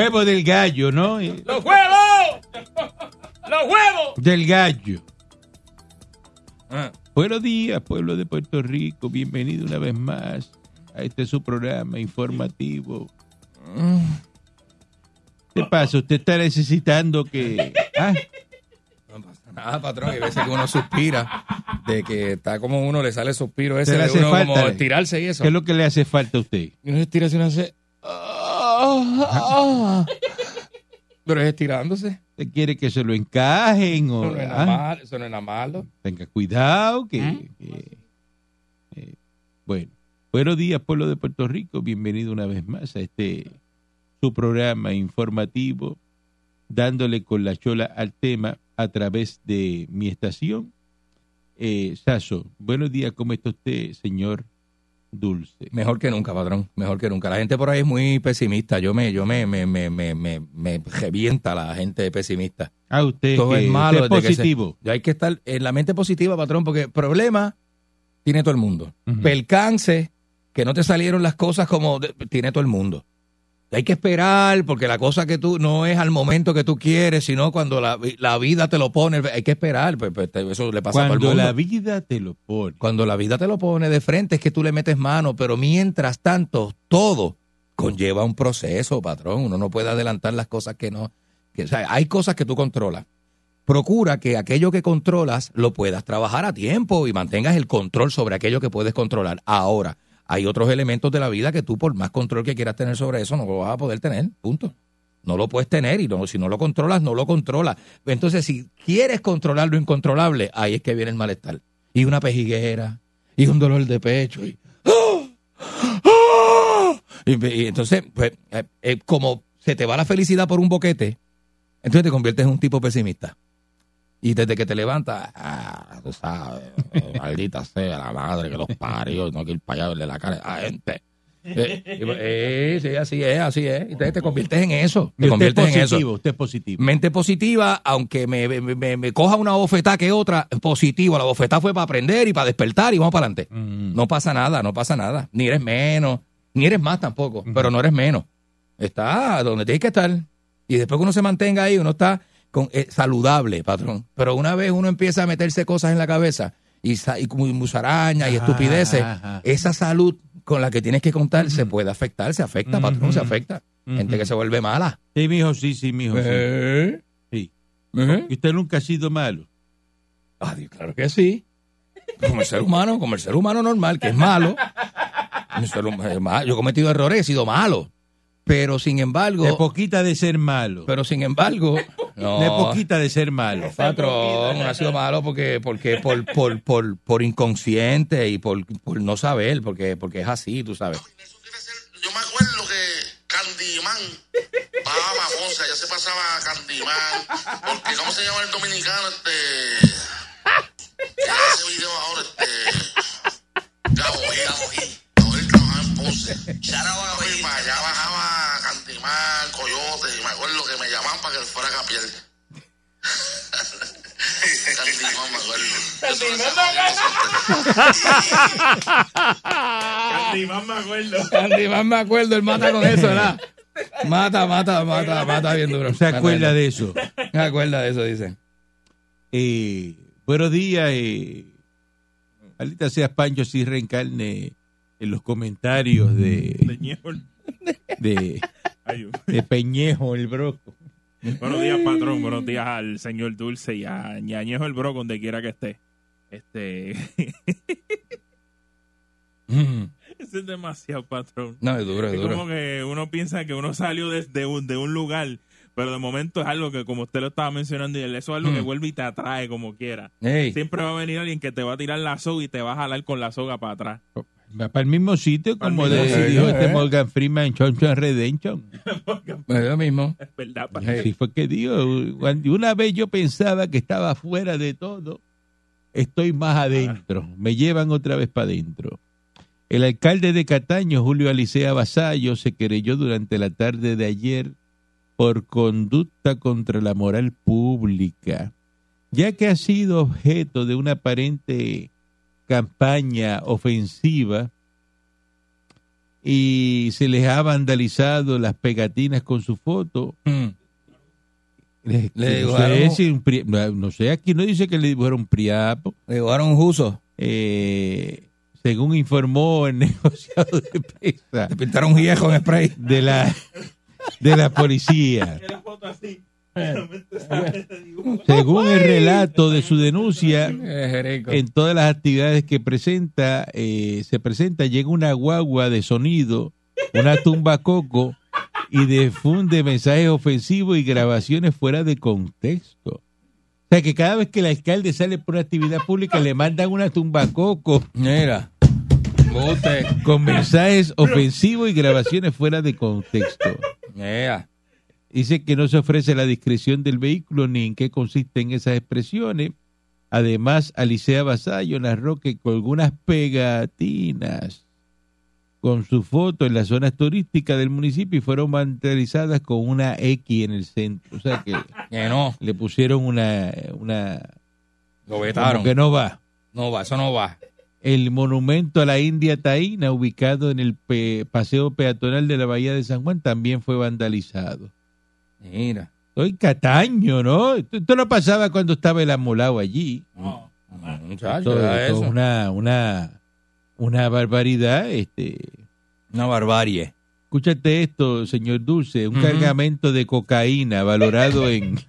¡Huevos! Huevo del gallo, ¿no? ¡Los huevos! ¡Los huevos! Del gallo. Ah, Buenos días, pueblo de Puerto Rico. Bienvenido una vez más a este su programa informativo. ¿Qué pasa? ¿Usted está necesitando que... Ah, no pasa nada, patrón. Hay veces que uno suspira de que está como uno le sale el suspiro ese Se le de hace uno falta. como estirarse y eso. ¿Qué es lo que le hace falta a usted? Y uno se estira así, uno ah, Pero es estirándose. ¿Usted quiere que se lo encajen o...? Eso no es nada ah? malo. Eso no malo. Tenga cuidado que... Que- eh, bueno, buenos días, pueblo de Puerto Rico. Bienvenido una vez más a este su programa informativo, dándole con la chola al tema a través de mi estación. Eh, Saso, buenos días, ¿cómo está usted, señor Dulce? Mejor que nunca, patrón. Mejor que nunca. La gente por ahí es muy pesimista. Yo me, yo me, me, me, me, me, me revienta la gente pesimista. Ah, usted, Todo que- es malo. usted es que se- positivo. Ya hay que estar en la mente positiva, patrón, porque problema tiene todo el mundo. Ujú. Percance, que no te salieron las cosas como de- tiene todo el mundo. Hay que esperar, porque la cosa que tú no es al momento que tú quieres, sino cuando la, la vida te lo pone. Hay que esperar, pues, pues, eso le pasa a todo el Cuando mundo. la vida te lo pone. Cuando la vida te lo pone de frente es que tú le metes mano, pero mientras tanto, todo conlleva un proceso, patrón. Uno no puede adelantar las cosas que no. Que, o sea, hay cosas que tú controlas. Procura que aquello que controlas lo puedas trabajar a tiempo y mantengas el control sobre aquello que puedes controlar. Ahora, hay otros elementos de la vida que tú, por más control que quieras tener sobre eso, no lo vas a poder tener. Punto. No lo puedes tener y si no lo controlas, no lo controlas. Entonces, si quieres controlar lo incontrolable, ahí es que viene el malestar. Y una pejiguera, y un dolor de pecho, y... ¡Ah! ¡Ah! Entonces, pues, eh, eh, como se te va la felicidad por un boquete, entonces te conviertes en un tipo pesimista. Y desde que te levantas, ah, tú sabes, eh, maldita sea la madre que los parió, no que ir para allá a verle la cara a la gente. Eh, y pues, eh, sí, así es, así es. Entonces te conviertes en eso. Y Te usted es conviertes en eso. positivo, usted es positivo. Mente positiva, aunque me, me- me- me coja una bofetada que otra, positivo. La bofetada fue para aprender y para despertar y vamos para adelante. Mm. No pasa nada, no pasa nada. Ni eres menos, ni eres más tampoco, pero no eres menos. Está donde tienes que estar. Y después que uno se mantenga ahí, uno está con, eh, saludable, patrón. Pero una vez uno empieza a meterse cosas en la cabeza y, musarañas y estupideces, ajá. esa salud con la que tienes que contar se puede afectar, se afecta, patrón, se afecta. Gente que se vuelve mala. Sí, mijo, sí, sí, mijo. ¿Eh? Sí. ¿Eh? Y usted nunca ha sido malo. Ah, Dios, claro que sí. Como el ser humano, como el ser humano normal, que es malo. Malo. Yo he cometido errores, he sido malo. Pero sin De embargo, poquita de ser malo. pero sin embargo, no. De poquita de ser malo. Patrón, no ha sido malo porque, porque por, por, por, por inconsciente y por, por no saber, porque, porque es así, tú sabes. Yo me acuerdo que Candyman bajaba a ya se pasaba a Candyman, porque ¿cómo se llama el dominicano este? Que hace video ahora este Gabo Gil, Gabo Gil, Gabo Gil trabajaba en Ponce. Y para allá bajaba Candyman, Coyote, y me acuerdo que me llamaban para que fuera a capiel. Candyman, me acuerdo. Más me acuerdo. Andy, más me acuerdo, él mata con eso, ¿verdad? Mata, mata, mata, mata bien duro. Se acuerda de eso. Se acuerda de eso, dicen. Eh, buenos días. Eh, maldita sea Pancho si reencarne en los comentarios de, de, Ay, de Peñejo, el broco. Buenos días, patrón. Buenos días al señor Dulce y a Ñañejo el Bro, donde quiera que esté. Este. Mm. Eso es demasiado, patrón. No, es duro, es Es duro. como que uno piensa que uno salió desde un, de un lugar, pero de momento es algo que, como usted lo estaba mencionando, y eso es algo que Mm. vuelve y te atrae como quiera. Ey, Siempre va a venir alguien que te va a tirar la soga y te va a jalar con la soga para atrás. Va para el mismo sitio como mismo de- dijo este eh. Morgan Freeman en Shawshank Redemption. Es lo mismo. Es verdad. Así fue que dijo. Una vez yo pensaba que estaba fuera de todo, estoy más adentro. Me llevan otra vez para adentro. El alcalde de Cataño, Julio Alicea Basayo, se querelló durante la tarde de ayer por conducta contra la moral pública, ya que ha sido objeto de una aparente campaña ofensiva y se les ha vandalizado las pegatinas con su foto. Mm. Le, Le dibujaron- sé si un pri- no, sé, aquí no dice que le dibujaron priapo. Le dibujaron un juso. Eh, según informó el negociado de prensa Le pintaron un viejo en spray. de la, de la policía. Una foto así. Según el relato de su denuncia, en todas las actividades que presenta, eh, se presenta, llega una guagua de sonido, una tumba coco y difunde mensajes ofensivos y grabaciones fuera de contexto. O sea que cada vez que el alcalde sale por una actividad pública le mandan una tumba coco Mira. Bote. con mensajes ofensivos y grabaciones fuera de contexto. Dice que no se ofrece la discreción del vehículo ni en qué consisten esas expresiones. Además, Alicea Basayo narró que colgó unas pegatinas con su foto en las zonas turísticas del municipio y fueron vandalizadas con una X en el centro. O sea que Que no. le pusieron una... una Lo vetaron. que no va. No va, eso no va. El monumento a la India Taína, ubicado en el pe- paseo peatonal de la Bahía de San Juan, también fue vandalizado. Mira. Soy Cataño, ¿no? Esto, esto no pasaba cuando estaba el amolado allí. Muchacho, Esto, esto es eso. una, una, una barbaridad. Este, Una barbarie. escúchate esto, señor Dulce, un cargamento de cocaína valorado en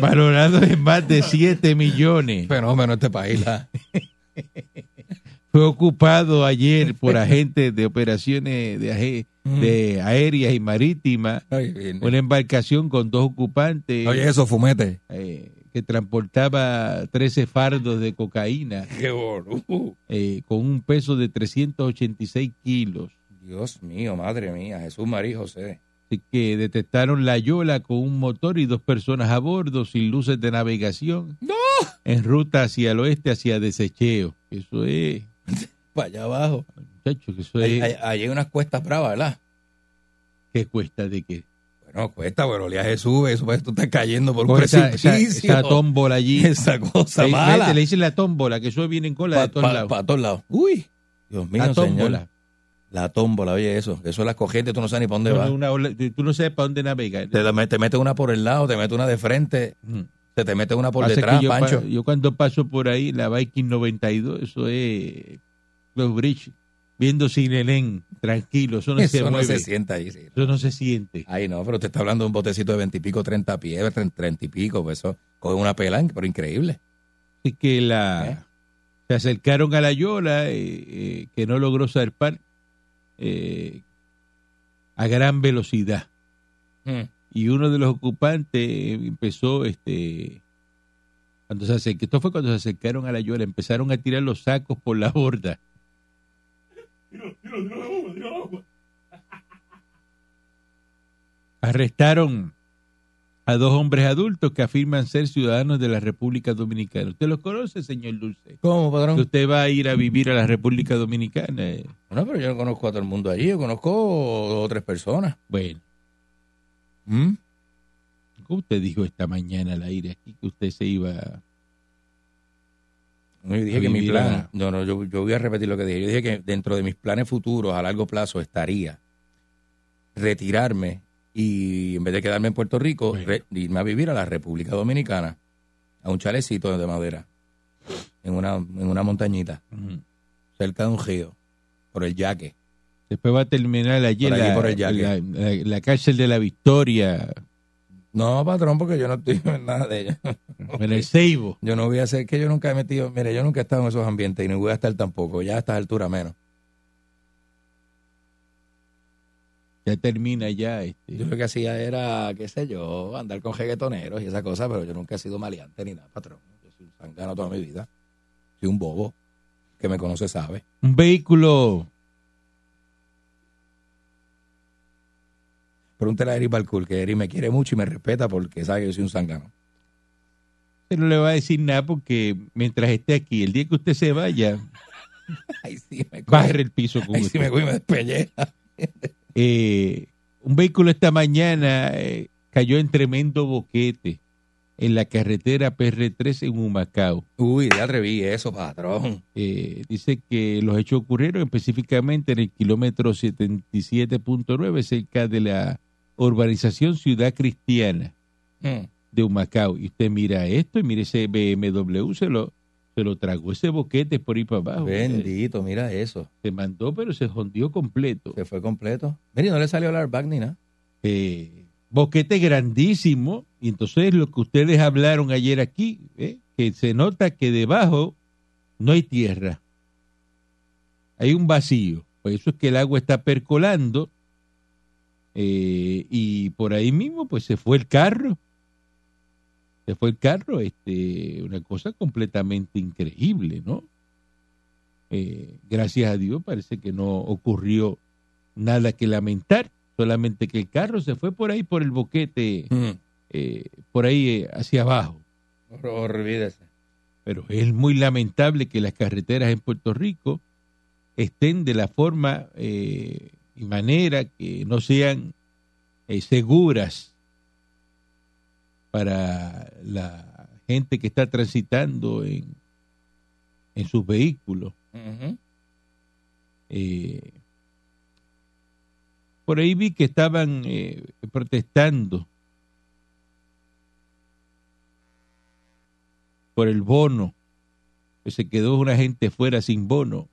valorado en más de 7 millones. Fenómeno este país. la- Fue ocupado ayer por agentes de operaciones de, aje- de aéreas y marítimas. Una embarcación con dos ocupantes Oye, eso, fumete. eh, que transportaba 13 fardos de cocaína Qué eh, con un peso de 386 kilos. Dios mío, madre mía. Jesús María José. Así que detectaron la Yola con un motor y dos personas a bordo sin luces de navegación. En ruta hacia el oeste, hacia Desecheo. Eso es, Para allá abajo. muchachos, que es, ahí- ahí hay unas cuestas bravas, ¿verdad? ¿qué cuesta de qué? Bueno, cuesta, pero el oleaje sube. Eso parece que tú estás cayendo por un Coge esa, esa, precipicio. esa tómbola allí. Esa cosa Le, mala. le- le dicen la tómbola, que eso viene en cola de todos lados. Para todos lados. Uy. Dios mío, la señor. tómbola. La tómbola, oye, eso. Eso es la corriente, tú no sabes ni para dónde No, va. una tú no sabes para dónde navegar. Te, te mete una por el lado, te mete una de frente, Ujú. Se te mete una por Pasa detrás, yo, pa- Pancho. yo cuando paso por ahí, la Viking 92, eso es los bridge, viendo Sinelén, tranquilo, eso no se Eso no mueve, se sienta ahí. sí. eso no se siente. Ay, no, pero te está hablando de un botecito de 20 y pico, 30 pies, 30 y pico, pues eso, coge una pela, pero increíble. Así que la, ¿Eh? se acercaron a la Yola, eh, eh, que no logró zarpar a gran velocidad. Mm. Y uno de los ocupantes empezó, este, cuando se acercó, esto fue cuando se acercaron a la Yola, empezaron a tirar los sacos por la borda. Arrestaron a dos hombres adultos que afirman ser ciudadanos de la República Dominicana. ¿Usted los conoce, señor Dulce? ¿Cómo, Que padrón? usted va a ir a vivir a la República Dominicana. eh. No, pero yo no conozco a todo el mundo allí, yo conozco dos o tres personas. Bueno, ¿Mm? ¿cómo usted dijo esta mañana al aire aquí que usted se iba a... No, yo dije que mi plan, no, no, yo, yo voy a repetir lo que dije. Yo dije que dentro de mis planes futuros a largo plazo estaría retirarme y en vez de quedarme en Puerto Rico, Bueno. re- irme a vivir a la República Dominicana, a un chalecito de madera, en una, en una montañita, cerca de un río, por el yaque. Después va a terminar allí, Por en allí, la, por el la- la- la cárcel de la Victoria, No, patrón, porque yo no estoy en nada de ello. en el Ceibo. Yo no voy a hacer que yo nunca he metido, mire, yo nunca he estado en esos ambientes y no voy a estar tampoco, ya a estas alturas menos. Ya termina ya. Este, Yo lo que hacía era, qué sé yo, andar con reggaetoneros y esa cosa, pero yo nunca he sido maleante ni nada, patrón. Yo soy un sangano toda mi vida. Soy un bobo. Que me conoce sabe. un vehículo Pregúntale a Eric Balcour, que Eric me quiere mucho y me respeta porque sabe que yo soy un sangano. Usted no le va a decir nada porque mientras esté aquí, el día que usted se vaya, sí, me barre el piso con Ay, sí, me coge y me despelleja. Eh, un vehículo esta mañana eh, cayó en tremendo boquete en la carretera PR3 en Humacao. Uy, ya reví eso, patrón. Eh, dice que los hechos ocurrieron específicamente en el kilómetro 77.9 cerca de la urbanización Ciudad Cristiana Mm. de Humacao. Y usted mira esto y mire ese BMW, se lo, se lo tragó ese boquete por ahí para abajo. Bendito, mira eso. Se mandó, pero se jondió completo. Se fue completo. Mire, no le salió el airbag ni nada. Eh, boquete grandísimo. Y entonces lo que ustedes hablaron ayer aquí, eh, que se nota que debajo no hay tierra. Hay un vacío. Por eso es que el agua está percolando. Eh, y por ahí mismo, pues se fue el carro. Se fue el carro, este, una cosa completamente increíble, ¿no? Eh, gracias a Dios parece que no ocurrió nada que lamentar, solamente que el carro se fue por ahí por el boquete, Mm. eh, por ahí eh, hacia abajo. Olvídese. Pero es muy lamentable que las carreteras en Puerto Rico estén de la forma eh, y manera que no sean eh, seguras para la gente que está transitando en, en sus vehículos. Eh, por ahí vi que estaban eh, protestando por el bono, que se quedó una gente fuera sin bono.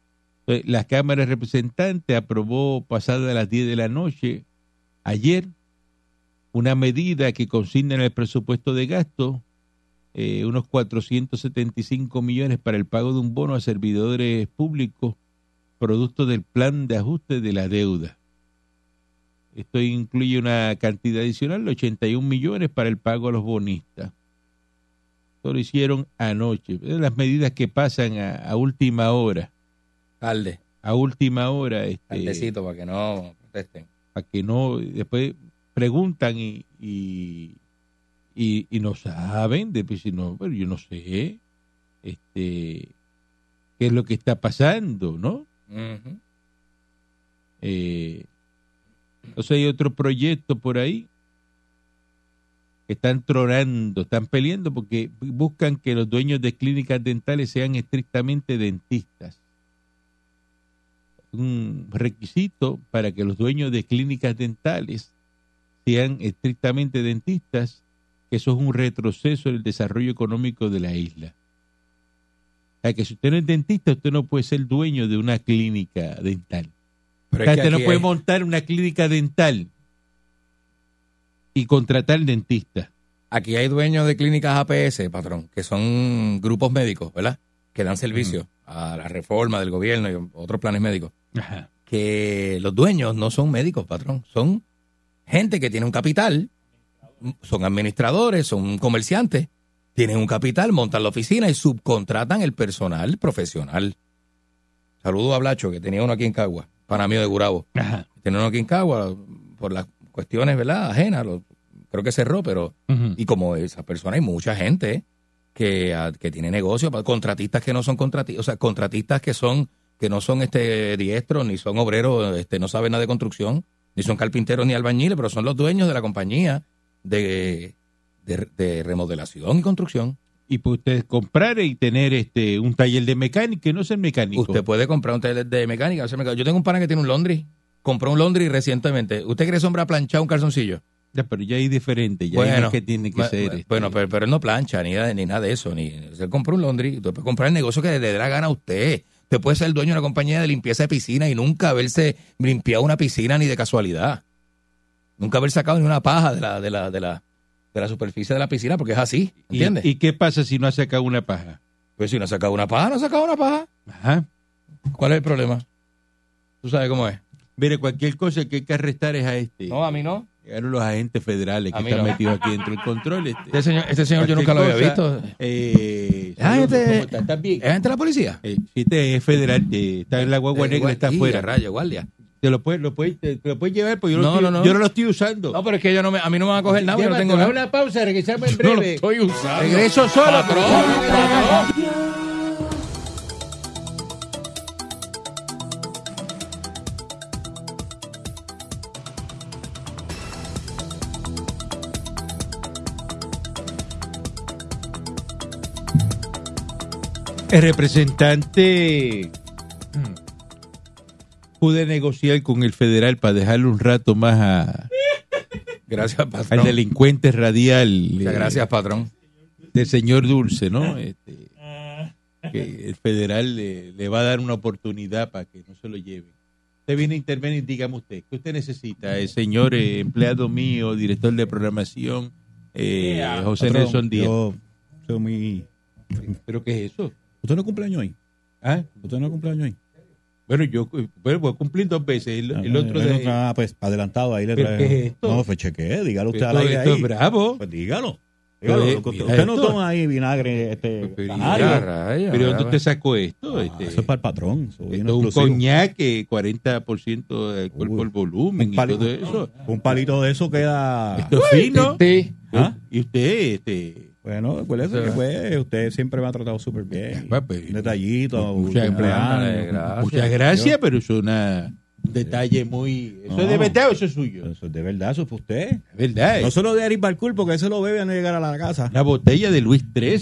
La Cámara de Representantes aprobó pasada las 10 de la noche, ayer, una medida que consigna en el presupuesto de gasto eh, unos 475 millones para el pago de un bono a servidores públicos producto del plan de ajuste de la deuda. Esto incluye una cantidad adicional de 81 millones para el pago a los bonistas. Esto lo hicieron anoche. Las medidas que pasan a última hora. Calde. A última hora, este, para que no protesten. para que no, después preguntan y, y, y, y no saben, después si no, pero yo no sé, este, qué es lo que está pasando, ¿no? Ujú. Eh, entonces hay otro proyecto por ahí que están tronando, están peleando porque buscan que los dueños de clínicas dentales sean estrictamente dentistas. Un requisito para que los dueños de clínicas dentales sean estrictamente dentistas, que eso es un retroceso en el desarrollo económico de la isla. O sea, que si usted no es dentista, usted no puede ser dueño de una clínica dental. Pero O sea, es que usted no puede hay- montar una clínica dental y contratar dentista. Aquí hay dueños de clínicas APS, patrón, que son grupos médicos, ¿verdad? Que dan servicio a la reforma del gobierno y otros planes médicos. Que los dueños no son médicos, patrón. Son gente que tiene un capital, son administradores, son comerciantes, tienen un capital, montan la oficina y subcontratan el personal profesional. Saludo a Blacho, que tenía uno aquí en Cagua, para mí de Gurabo. Ajá. Tenía uno aquí en Cagua por las cuestiones, ¿verdad? Ajenas, lo- creo que cerró, pero y como esa persona hay mucha gente que, ah, que tiene negocio, contratistas que no son contratistas, o sea, contratistas que son que no son este diestros ni son obreros, este no saben nada de construcción, ni son carpinteros ni albañiles, pero son los dueños de la compañía de, de, de remodelación y construcción. Y puede usted comprar y tener este un taller de mecánica y no ser mecánico. Usted puede comprar un taller de mecánica. Yo tengo un pana que tiene un laundry, compró un laundry recientemente. ¿Usted cree que ha planchado un calzoncillo? Ya, pero ya hay diferente, ya hay uno que tiene que ser. bu- este, Bueno, pero, pero él no plancha ni, nada- ni nada de eso. Ni, usted compra un laundry, usted puede comprar el negocio que le dé la gana a usted. Usted puede ser el dueño de una compañía de limpieza de piscina y nunca haberse limpiado una piscina ni de casualidad. Nunca haber sacado ni una paja de la, de la, de la, de la superficie de la piscina porque es así, ¿Y, ¿entiendes? ¿Y qué pasa si no ha sacado una paja? pues si no ha sacado una paja, no ha sacado una paja. Ajá. ¿Cuál es el problema? Tú sabes cómo es. Mire, cualquier cosa que hay que arrestar es a este. No, a mí no. Llegaron los agentes federales que están no. metidos aquí dentro del control. Este, Este señor, este señor yo nunca lo había visto. Eh, Ah, este-. ¿Es agente de la policía? Eh, este es federal, eh, está en la guagua Eh, negra, igual- está y, afuera. rayo, guardia. Te lo puedes, lo puedes, te, lo puedes llevar, porque yo, No, no, estoy- no, no. yo no lo estoy usando. No, pero es que yo no me, a mí no me van a coger nada, yo no tengo da nada. una pausa, regresamos en No lo breve. estoy usando. Regreso solo. Patrón. El representante mm, pude negociar con el federal para dejarle un rato más a- Gracias, al patrón. delincuente radial Muchas eh, gracias, patrón. del señor Dulce, ¿no? Este, que el federal le, le va a dar una oportunidad para que no se lo lleven. Usted viene a intervenir, dígame usted, ¿qué usted necesita? El señor eh, empleado mío, director de programación, eh, José Patrón, Nelson Díaz. Yo soy muy... ¿Pero qué es eso? ¿Usted no cumpleaños hoy? ¿Ah? ¿Usted no cumpleaños hoy? Bueno, yo bueno, voy a cumplir dos veces. El, el Ah, otro eh, de... Ah, pues adelantado, ahí le ¿Pero trae. qué es esto? No, pues chequee, dígalo usted Esto- al aire esto ahí. es bravo. Pues dígalo. Dígalo. eh, Usted, no toma ahí vinagre este, Pero, canario. Ya, rayo, ¿Pero dónde usted sacó esto? Ah, Este, eso es para el patrón. Esto es un coñac, eh, 40% de alcohol Uy, por volumen un y todo eso. Un palito de eso queda... Esto es fino. Sí. ¿Ah? Y usted, este, Bueno, acuérdese que pues, usted siempre me ha tratado súper bien. Pues, pues, Un detallito, muchas ándale, gracias. muchas gracias, pero es una, un detalle muy... ¿Eso No. es de verdad o eso es suyo? Eso es de verdad, eso es para usted. Es verdad. No es solo de Eric Balcour, porque ese lo bebe antes de llegar a la casa. Una botella de Luis XIII.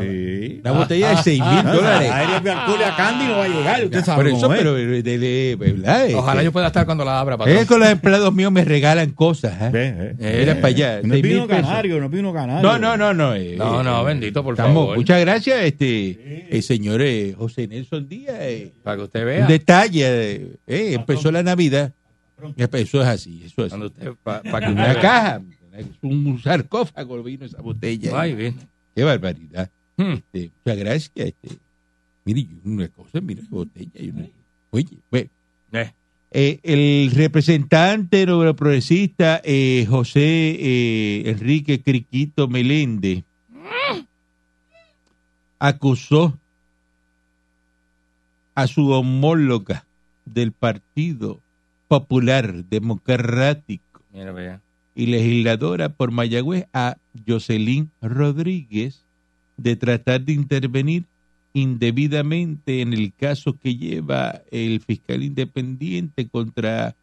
Sí. Una botella de 6 mil Ah, dólares. A Eric Balcour y a Candy no va a llegar, usted Por sabe eso, cómo es. pero de, de- de- ¿verdad? Ojalá Este, yo pueda estar cuando la abra, patrón. Es con los empleados míos me regalan cosas. ¿eh? Ve. Mira para allá. No vino canario, no vino canario. No, no, no, no. eh, No, no, eh, bendito, por estamos- favor. Muchas gracias, este, el señor eh, José Nelson Díaz. eh, Para que usted un vea. detalle, eh, eh, empezó la Navidad. Eso es así, eso es así. usted, que Una caja, un sarcófago vino esa botella. Ay, bien. Qué barbaridad. Hmm. Este, muchas gracias. Este, mire, una cosa, mira, botella. una- oye, bueno, Eh, eh, el representante no progresista eh, José eh, Enrique Criquito Meléndez acusó a su homóloga del Partido Popular Democrático mira, vea. y legisladora por Mayagüez a Jocelyn Rodríguez de tratar de intervenir indebidamente en el caso que lleva el fiscal independiente contra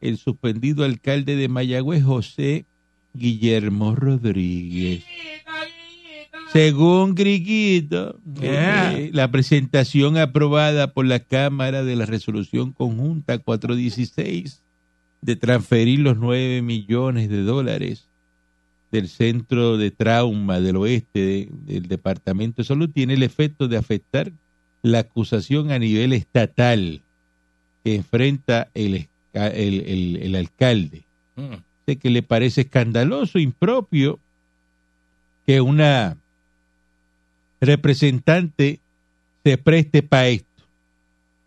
el suspendido alcalde de Mayagüez, José Guillermo Rodríguez. Según Griguito, Yeah. eh, la presentación aprobada por la Cámara de la Resolución Conjunta 416 de transferir los 9 millones de dólares del Centro de Trauma del Oeste de- del Departamento de Salud tiene el efecto de afectar la acusación a nivel estatal que enfrenta el, el, el- el alcalde. Mm. Sé que le parece escandaloso, impropio, que una representante se preste para esto.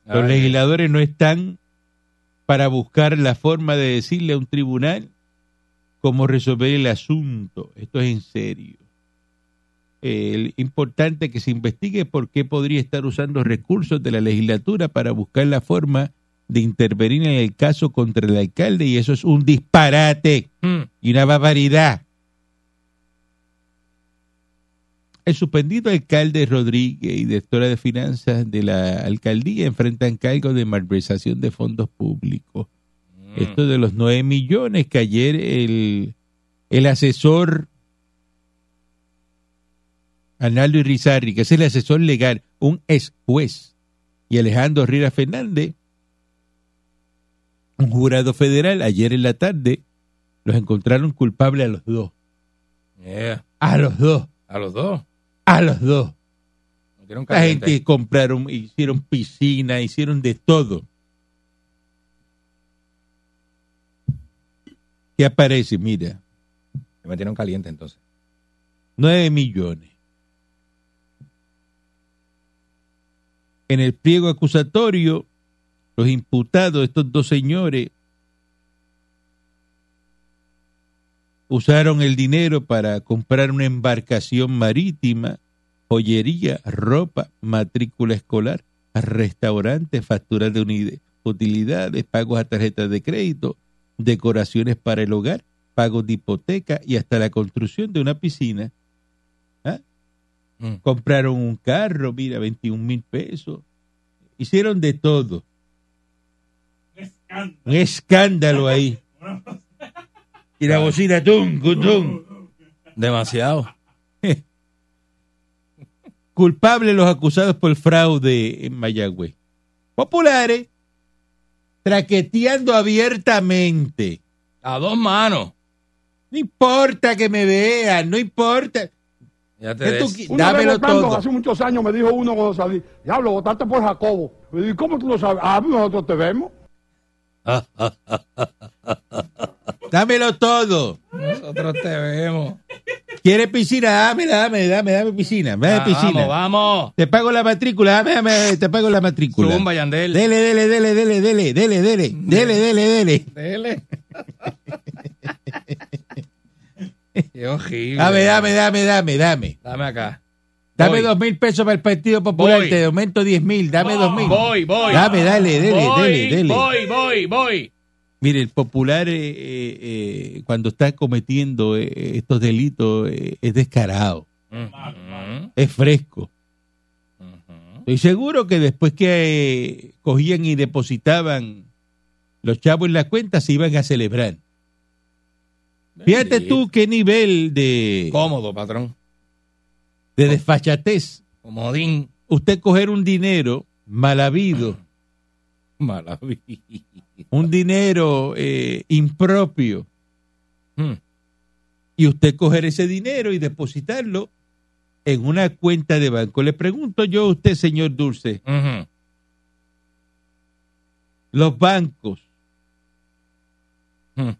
Los Ay, legisladores no están para buscar la forma de decirle a un tribunal cómo resolver el asunto. Esto es en serio. Es importante que se investigue por qué podría estar usando recursos de la legislatura para buscar la forma de intervenir en el caso contra el alcalde y eso es un disparate mm. y una barbaridad. El suspendido alcalde Rodríguez y directora de finanzas de la alcaldía enfrentan cargos de malversación de fondos públicos. Mm. Esto de los 9 millones que ayer el, el asesor Arnaldo Irizarri, que es el asesor legal, un ex juez, y Alejandro Rira Fernández, un jurado federal, ayer en la tarde, los encontraron culpables a los dos. Yeah. A los dos. A los dos. A los dos. La gente compraron, hicieron piscina, hicieron de todo. ¿Qué aparece? Mira, Me metieron caliente entonces. 9 millones. En el pliego acusatorio, los imputados, estos dos señores, usaron el dinero para comprar una embarcación marítima, joyería, ropa, matrícula escolar, restaurantes, facturas de utilidades, pagos a tarjetas de crédito, decoraciones para el hogar, pagos de hipoteca y hasta la construcción de una piscina. ¿Ah? Mm. Compraron un carro, mira, 21 mil pesos. Hicieron de todo. Un escándalo ahí. Y la bocina, tum, tum. Demasiado. Culpables los acusados por fraude en Mayagüez. Populares, traqueteando abiertamente. A dos manos. No importa que me vean, no importa. Ya te ¿Qué tú Dámelo votando, todo. Hace muchos años me dijo uno cuando salí, diablo, votaste por Jacobo. Y digo, ¿cómo tú lo sabes? Ah, nosotros te vemos. Dámelo todo. Nosotros te vemos. ¿Quieres piscina? Dame, dame, dame, dame piscina. Dame Ah, piscina. Vamos, vamos. Te pago la matrícula, dame, dame, te pago la matrícula. Zumba, Yandel. Dele, dele, dele, dele, dele, dele, dele, dele, dele, dele. Dele. Qué horrible. Dame, dame, dame, dame, dame. Dame acá. Dame Voy. dos mil pesos para el Partido Popular, Voy. te aumento diez mil, dame dos mil. Voy, voy. Dame, dale, dele, voy, dele, dele. Voy, voy, voy. Mire, el Popular eh, eh, eh, cuando está cometiendo eh, estos delitos es descarado, es fresco. Estoy seguro que después que cogían y depositaban los chavos en la cuenta se iban a celebrar. Fíjate tú qué nivel de, Cómodo, patrón. de desfachatez. Comodín. Usted coger un dinero mal habido, Maravilla. Un dinero eh, impropio, Mm. y usted coger ese dinero y depositarlo en una cuenta de banco. Le pregunto yo a usted, señor Dulce, los bancos Mm.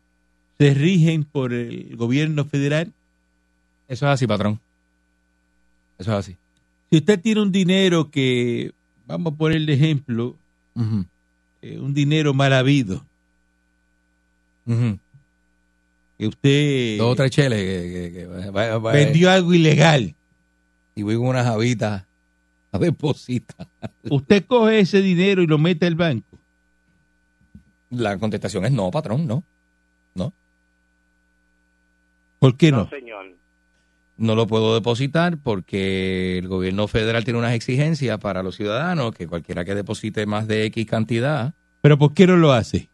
se rigen por el gobierno federal. Eso es así, patrón. Eso es así. Si usted tiene un dinero que, vamos a poner de ejemplo, eh, un dinero mal habido, que usted Dos o tres cheles que, que- que va- va- va- vendió algo ilegal, y voy con unas habitas a depositar. usted coge ese dinero y lo mete al banco. La contestación es no, patrón, no. ¿Por qué no? No lo puedo depositar porque el gobierno federal tiene unas exigencias para los ciudadanos que cualquiera que deposite más de X cantidad, Pero ¿por qué no lo hace?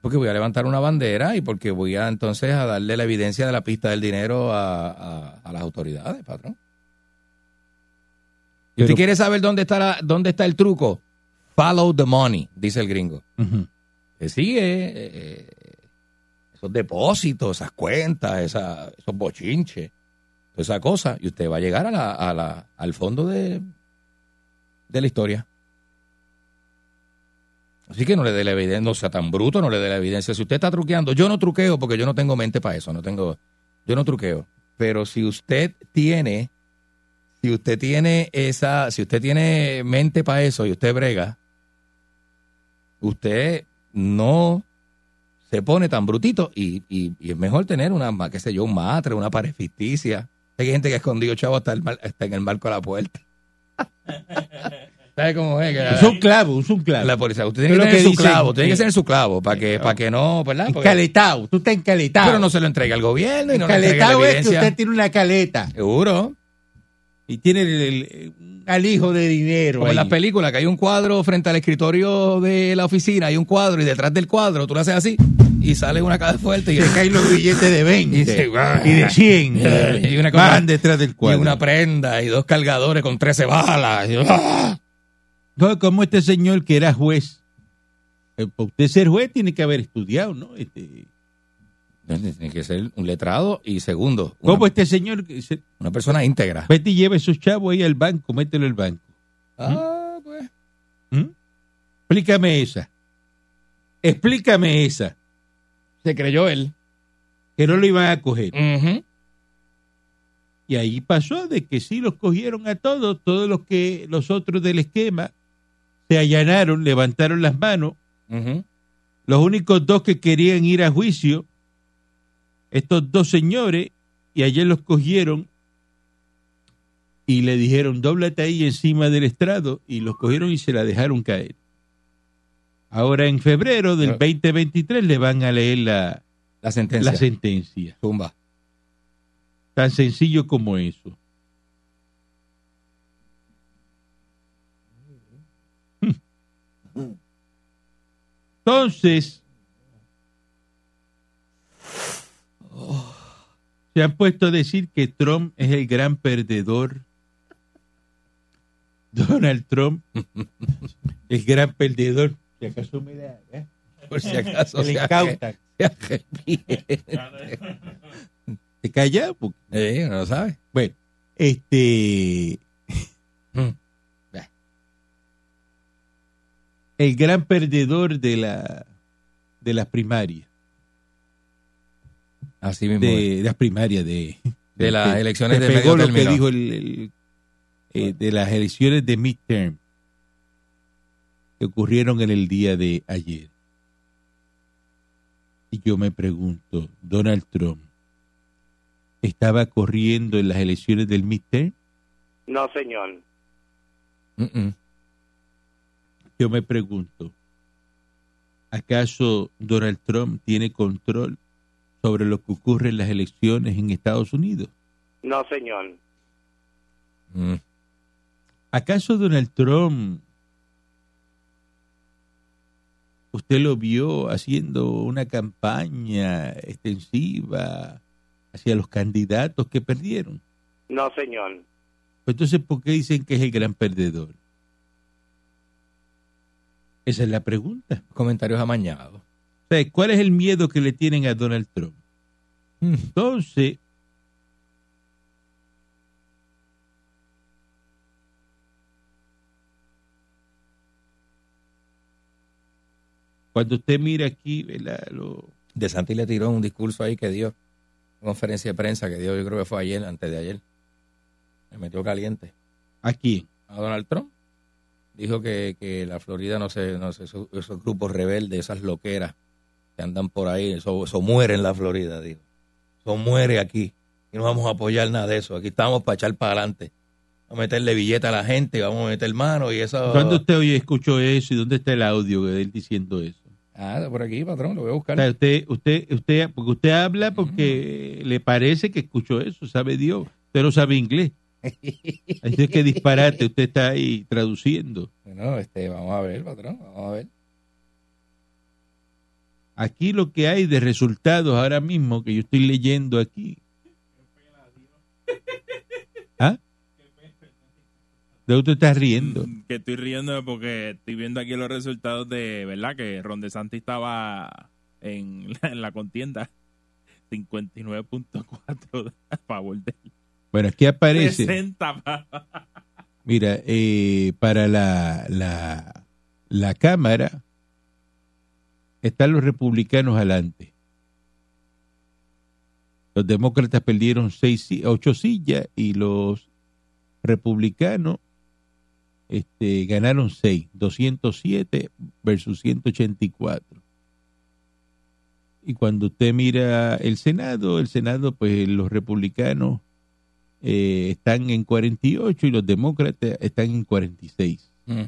porque voy a levantar una bandera y porque voy a entonces a darle la evidencia de la pista del dinero a, a- a las autoridades, patrón. ¿Y usted quiere saber dónde está, la- dónde está el truco? Follow the money, dice el gringo. Que sigue eh, esos depósitos, esas cuentas, esa- esos bochinches, esa cosa, y usted va a llegar a la, a la- al fondo de, de la historia. Así que no le dé la evidencia, no sea tan bruto, no le dé la evidencia. Si usted está truqueando, yo no truqueo porque yo no tengo mente para eso, no tengo, yo no truqueo. Pero si usted tiene, si usted tiene esa, si usted tiene mente para eso y usted brega, usted no se pone tan brutito y, y- y es mejor tener una, qué sé yo, un matre, una pared ficticia. Hay gente que ha escondido chavo hasta, el mar- hasta en el marco de la puerta. ¿Sabe cómo es? Es un clavo, es un clavo. la policía, usted tiene que tener que su dicen, clavo, tiene que tener su clavo para que, para que no, ¿verdad? Porque- Encaletado, tú estás encaletado. pero no se lo entregue al gobierno y no encaletado es que usted tiene una caleta Seguro. y tiene el, el- alijo de dinero. Como en las películas, que hay un cuadro frente al escritorio de la oficina, hay un cuadro y detrás del cuadro tú lo haces así y sale una cara fuerte y Se caen los billetes de 20 Y y, de 100. Y una cosa- Van detrás del y cuadro. una prenda y dos cargadores con 13 balas. Y- ¡ah! No, como este señor que era juez. Eh, Para usted ser juez tiene que haber estudiado, ¿no? Este, Tiene que ser un letrado y segundo, una, ¿Cómo este señor se- una persona íntegra. vete y lleva esos chavos ahí al banco, mételo al banco? Ah, pues. ¿Mm? Explícame esa. Explícame esa. Se creyó él. Que no lo iban a coger. Y ahí pasó de que sí los cogieron a todos, todos los que los otros del esquema se allanaron, levantaron las manos. Los únicos dos que querían ir a juicio, estos dos señores, y ayer los cogieron y le dijeron, dóblate ahí encima del estrado, y los cogieron y se la dejaron caer. Ahora en febrero del Ah. 2023 le van a leer la, La sentencia. la sentencia. Zumba. Tan sencillo como eso. Entonces, se han puesto a decir que Trump es el gran perdedor. Donald Trump, el gran perdedor. Si acaso me da, ¿eh? Por si acaso. Se le se incauta. ¿Te calla? Porque- Eh, no lo sabe. Bueno, este. Mm. El gran perdedor de la de las primarias. Así mismo. es. De, de las primarias de. De las elecciones de pegó medio lo que dijo el, el- eh, de las elecciones de midterm que ocurrieron en el día de ayer. Y yo me pregunto, Donald Trump estaba corriendo en las elecciones del midterm? No, señor. Yo me pregunto, ¿acaso Donald Trump tiene control sobre lo que ocurre en las elecciones en Estados Unidos? No, señor. Mm. ¿Acaso Donald Trump, usted lo vio haciendo una campaña extensiva hacia los candidatos que perdieron? No, señor. Entonces, ¿por qué dicen que es el gran perdedor? Esa es la pregunta. Comentarios amañados. O sea, ¿cuál es el miedo que le tienen a Donald Trump? Mm. Entonces, cuando usted mira aquí, ¿verdad? Lo- De Santi le tiró un discurso ahí que dio, una conferencia de prensa que dio, yo creo que fue ayer, antes de ayer. Me metió caliente. aquí, A Donald Trump. Dijo que, que la Florida no se, no sé, esos, esos grupos rebeldes, esas loqueras que andan por ahí, eso, eso muere en la Florida, dijo. Eso muere aquí. Y no vamos a apoyar nada de eso. Aquí estamos para echar para adelante. Vamos a meterle billete a la gente, vamos a meter mano y eso. ¿cuándo usted hoy escuchó eso y dónde está el audio de él diciendo eso? Ah, por aquí, patrón, lo voy a buscar. O sea, usted, usted, usted, porque usted habla porque le parece que escuchó eso, sabe Dios. Usted no sabe inglés. Así es que disparate, usted está ahí traduciendo. Bueno, este, vamos a ver, patrón, vamos a ver. Aquí lo que hay de resultados ahora mismo que yo estoy leyendo aquí. ¿Ah? ¿De usted está riendo? Mm, Que estoy riendo porque estoy viendo aquí los resultados de, ¿verdad? Que Ron DeSantis estaba en la, en la contienda. 59.4 a favor de él. Bueno, aquí aparece. 60 pa- Mira, eh, para la, la, la Cámara están los republicanos adelante. Los demócratas perdieron seis, ocho sillas y los republicanos este, ganaron seis, 207 versus 184. Y cuando usted mira el Senado, el Senado, pues los republicanos eh, están en 48 y los demócratas están en 46. Mm.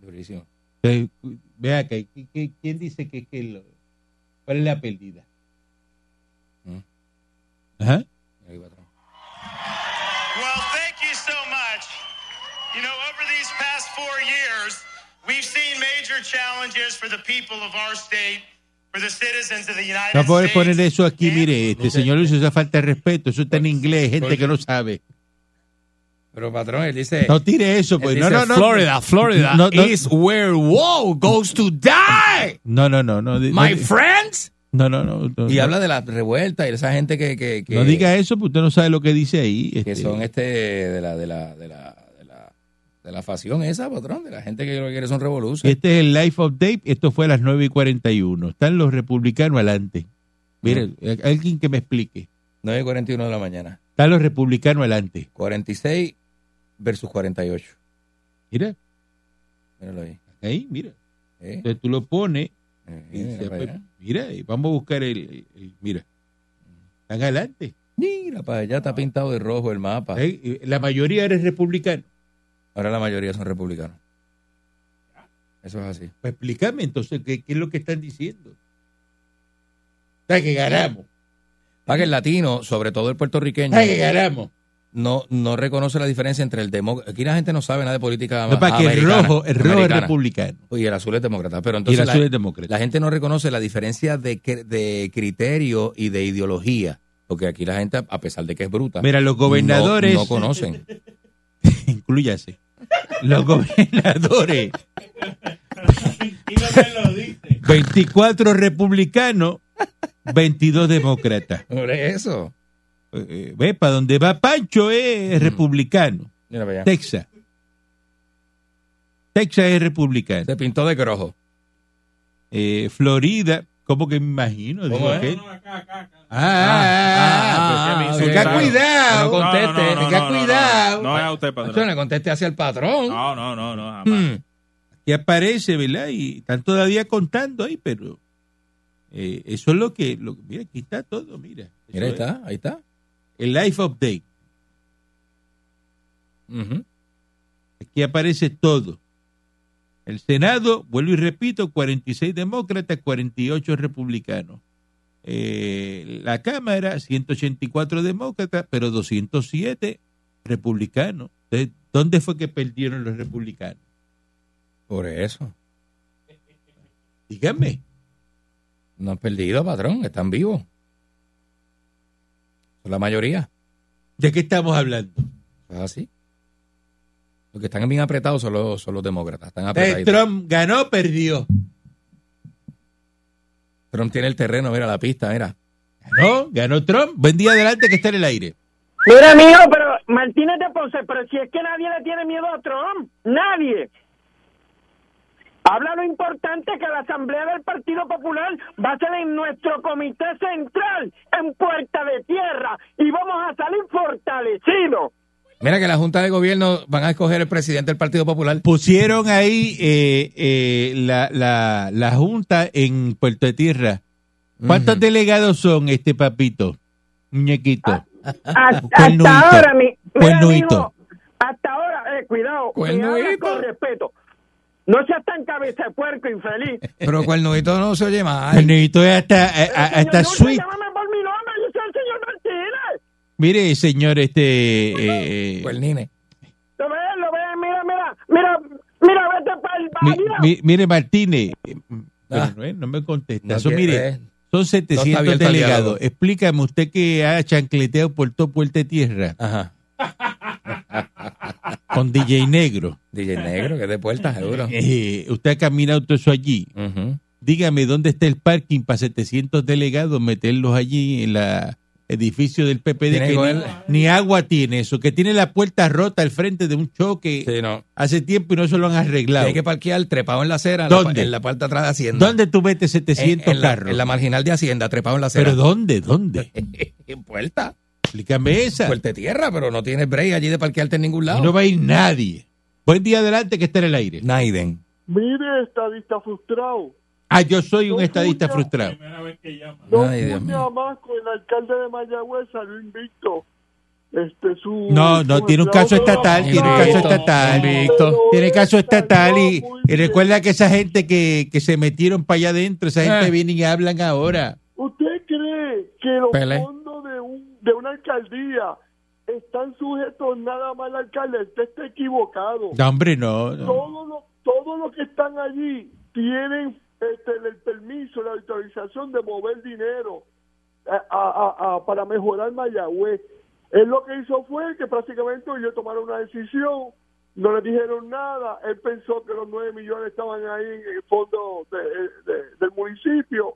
Durísimo. Entonces, vea acá, ¿qué- qué- ¿quién dice que, que lo- cuál es la pérdida? Mm. Ajá. Ahí. You know, over these past four years, we've seen major challenges for the people of our state, for the citizens of the United No puede States. poner eso aquí, mire, este señor hizo esa falta de respeto, eso está en inglés, gente que no sabe. Pero, patrón, él dice. No tire eso, pues. No, no, no. Florida, Florida No, no. is where woe goes to die, No, no, no, no. my friends. no, no, no, no, Y no. habla de la revuelta y de esa gente que. que, que No diga eso, porque usted no sabe lo que dice ahí. que este. son este de la de la de la de la, facción esa, patrón, de la gente que lo que quiere son revoluciones. Este es el Life of Dave, esto fue a las 9 y 41. Están los republicanos adelante. Mire, alguien que me explique. 9 y 41 de la mañana. Están los republicanos adelante. 46 versus 48. Mira, Míralo ahí. ahí, mira. ¿Eh? Entonces tú lo pones Eh, y mira se- mira, vamos a buscar el, el- el- mira. Están adelante. Mira, para allá está pintado de rojo el mapa. Eh, La mayoría eres republicano. Ahora la mayoría son republicanos. Eso es así. Pues explícame entonces qué, qué es lo que están diciendo. O sea, que ganamos. Para que el latino, sobre todo el puertorriqueño, que ganamos. no, no reconoce la diferencia entre el demócrata. Aquí la gente no sabe nada de política No, para que el rojo, el rojo es republicano. Y el azul es demócrata. Pero Y entonces el azul la, es demócrata. la gente no reconoce la diferencia de, de criterio y de ideología. Porque aquí la gente, a pesar de que es bruta, Mira, los gobernadores. no, no conocen. Incluyase. Los gobernadores. 24 republicanos, 22 demócratas. Por eso. Eh, eh, Ve, para donde va Pancho es republicano. Mira para allá. Texas. Texas es republicano. Se pintó de grojo. Eh, Florida, ¿cómo que me imagino? ¿Cómo Digo es? que- Ah, ah, ah, pues, ah, tenga cuidado. No conteste. No, no, no, tenga no, no, cuidado. No, no es a usted, patrón. le conteste hacia el patrón. No, no, no, no, jamás. Hmm. aparece, ¿verdad? Y están todavía contando ahí, pero eh, eso es lo que, lo, mira, aquí está todo, mira. Mira, ahí es. está, ahí está. El Life Update. Aquí aparece todo. El Senado, vuelvo y repito, 46 demócratas, 48 republicanos. Eh, la Cámara, 184 demócratas, pero 207 republicanos. Entonces, ¿dónde fue que perdieron los republicanos? Por eso. Díganme. No han perdido, patrón. Están vivos. Son la mayoría. ¿De qué estamos hablando? Es así. Los que están bien apretados son los, son los demócratas. Están apretaditos. Trump ganó, perdió. Trump tiene el terreno, mira la pista, mira. Ganó, ganó Trump. Buen día adelante que está en el aire. Mira, amigo, pero Martínez de Ponce, pero si es que nadie le tiene miedo a Trump, nadie. Habla lo importante que la Asamblea del Partido Popular va a ser en nuestro comité central, en Puerta de Tierra, y vamos a salir fortalecidos. Mira que la Junta de Gobierno van a escoger el presidente del Partido Popular. Pusieron ahí eh, eh, la, la, la Junta en Puerto de Tierra. ¿Cuántos delegados son, este papito? Muñequito. Hasta, Cuernuito. hasta ahora, mi, mira, Cuernuito. mijo, hasta ahora, eh, cuidado, con respeto. No seas tan cabeza de puerco, infeliz. Pero Cuernudito no se oye mal. Cuernuito es hasta, eh, hasta señor sweet. Llámame por mi nombre, yo soy el señor Martínez. Mire, señor, este... eh. Lo ves, lo ves, mira, mira, mira, mira, vete para el mi- mira. mi- mire, Martínez. eh, pero Ah. no, eh, no me contesta. No Eso, quiere, mire, eh. son No 700 está abierto al delegados. Explícame, usted que ha chancleteado por todo Puerto de Tierra Ajá. con DJ Negro. DJ Negro, que es de puerta, seguro. Eh, usted ha caminado todo eso allí. Ujú. Dígame dónde está el parking para 700 delegados, meterlos allí en la edificio del PPD que ni, agua tiene eso, que tiene la puerta rota al frente de un choque Sí, no. hace tiempo y no se lo han arreglado. Hay que parquear trepado en la acera, en la ¿Dónde? en la parte atrás de Hacienda. ¿Dónde tú metes En, 700 en la, carros? en la marginal de Hacienda, trepado en la acera. ¿Pero dónde? ¿Dónde? en puerta. Explícame esa. Puerta de tierra, pero no tienes break allí de parquearte en ningún Y lado. no va a ir nadie. Buen día adelante que está en el aire. Naiden. Mire, estadista frustrado. Ah, yo soy un No estadista frustrado. Don Ay, Dios mío. Amasco, el alcalde de Mayagüez, salió invicto. Este, su, No, no, su tiene un caso estatal, tiene un caso Invicto, estatal. invicto. Tiene caso estatal y, y recuerda que esa gente que, que se metieron para allá adentro, esa gente Eh. viene y hablan ahora. ¿Usted cree que los Pele. fondos de, un, de una alcaldía están sujetos nada más al alcalde? Usted está equivocado. No, hombre, no. no. Todos los todos los que están allí tienen este, el permiso, la autorización de mover dinero a- a- a- a- para mejorar Mayagüez. Él lo que hizo fue que prácticamente ellos tomaron una decisión, no le dijeron nada, él pensó que los 9 millones estaban ahí en el fondo de- de- del municipio,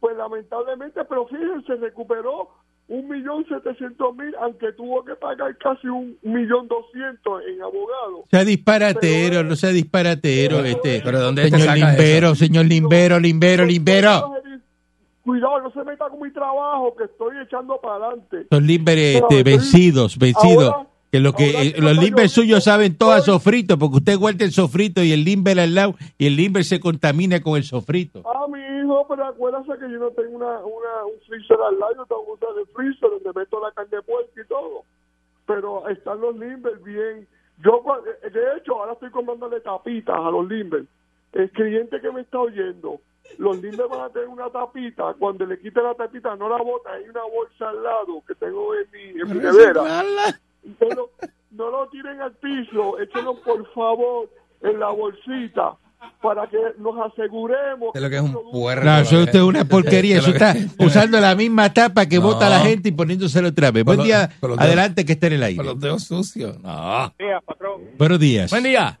pues lamentablemente, pero fíjense, recuperó un millón setecientos mil, aunque tuvo que pagar casi un millón doscientos en abogados. Sea disparatero, no sea disparatero, Pero- este. Pero ¿dónde señor Limbero, señor Limbero, Limbero, Limbero. Cuidado, no se meta con mi trabajo, que estoy echando para adelante. Son Limberes este, vencidos, vencidos. Ahora- Que lo que eh, que los no limber yo- suyos saben todo a sofrito, porque usted guarda el sofrito y el limber al lado y el limber se contamina con el sofrito. Ah, mi hijo, pero acuérdate que yo no tengo una, una, un freezer al lado, yo tengo que usar el freezer donde meto la carne de puerco y todo. Pero están los limber bien. Yo, de hecho, ahora estoy comprándole tapitas a los limber. El cliente que me está oyendo, los limber van a tener una tapita. Cuando le quite la tapita, no la bota. Hay una bolsa al lado que tengo en mi, en mi nevera. No lo, no lo tiren al piso, échenlo por favor en la bolsita para que nos aseguremos Es lo que es un puerco. No, eso usted es una porquería. Eso está usando la misma tapa que No. bota la gente y poniéndosela otra vez. Buen día, dedos- adelante que esté en el aire. Con los dedos sucios. No. días, patrón. Buenos días. Buen día.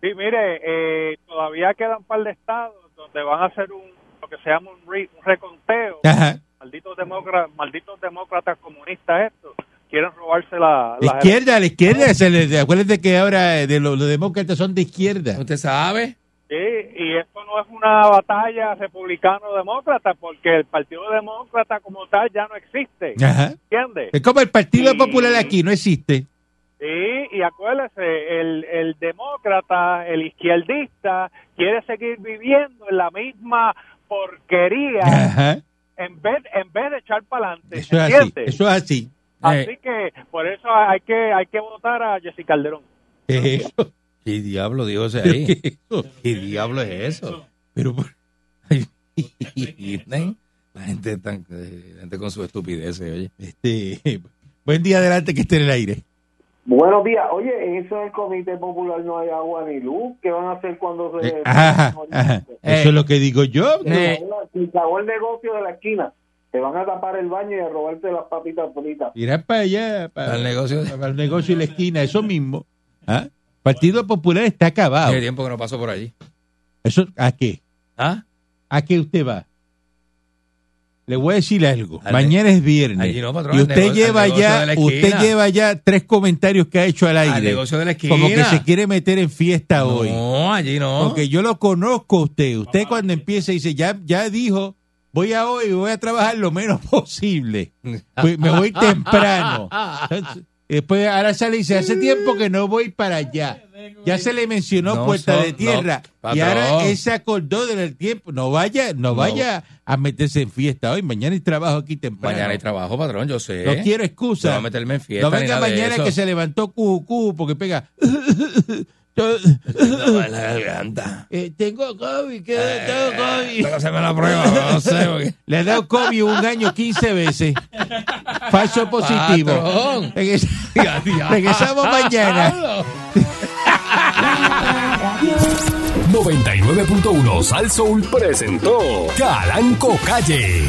Sí, mire, eh, todavía quedan un par de estados donde van a hacer un lo que se llama un, re- un reconteo. Ajá. Malditos demócratas, malditos demócratas comunistas estos quieren robarse la, izquierda, la izquierda. Se les, acuérdense que ahora eh, de los, los demócratas son de izquierda. ¿Usted sabe? Sí, y esto no es una batalla republicano-demócrata porque el Partido Demócrata como tal ya no existe. Ajá. ¿Entiende? Es como el Partido Sí. Popular aquí, no existe. Sí, y acuérdese, el, el demócrata, el izquierdista, quiere seguir viviendo en la misma porquería Ajá. en vez en vez de echar para adelante. Eso es así. Eso es así. Así que por eso hay que hay que votar a Jessica Calderón. ¿Qué es eso? ¿Qué diablo dijo ese ¿Pero ahí? qué es eso? ¿Qué diablo es eso? Pero, La gente, tan, eh, la gente con su estupidez, oye. este, buen día, adelante que esté en el aire. Buenos días. Oye, en eso del Comité Popular no hay agua ni luz. ¿Qué van a hacer cuando se... Eh, ajá, ajá. Eso es lo que digo yo. Se acabó el negocio de la esquina. Te van a tapar el baño y a robarte las papitas fritas. Irá para allá, para, Al negocio. para el negocio y la esquina, eso mismo. ¿Ah? Partido Popular está acabado. Hace tiempo que no paso por allí. Eso, ¿A qué? ¿Ah? ¿A qué usted va? Le voy a decir algo. Al Mañana es viernes. Allí no, patrón, y usted negocio- lleva ya, usted lleva ya tres comentarios que ha hecho al aire. Al negocio de la esquina. Como que se quiere meter en fiesta hoy. No, allí no. Porque yo lo conozco a usted. Usted cuando empieza dice, ya, ya dijo, voy a hoy, voy a trabajar lo menos posible. Me voy temprano. Después ahora sale y dice, hace tiempo que no voy para allá. Ya se le mencionó No Puerta son- de Tierra. no, y ahora él se acordó del tiempo. No vaya, no, No. vaya a meterse en fiesta hoy. Mañana hay trabajo aquí temprano. Mañana hay trabajo, patrón, yo sé. No quiero excusa. No meterme en fiesta. No venga mañana que se levantó cucu porque pega. En la garganta. Eh, tengo COVID, que Eh, tengo COVID. tengo que hacerme la prueba, no sé. Porque... Le ha dado COVID un año 15 veces. Falso positivo. Patrón. Regresa- Ya. Regresamos mañana. 99.1 Sal Soul presentó Calanco Calle.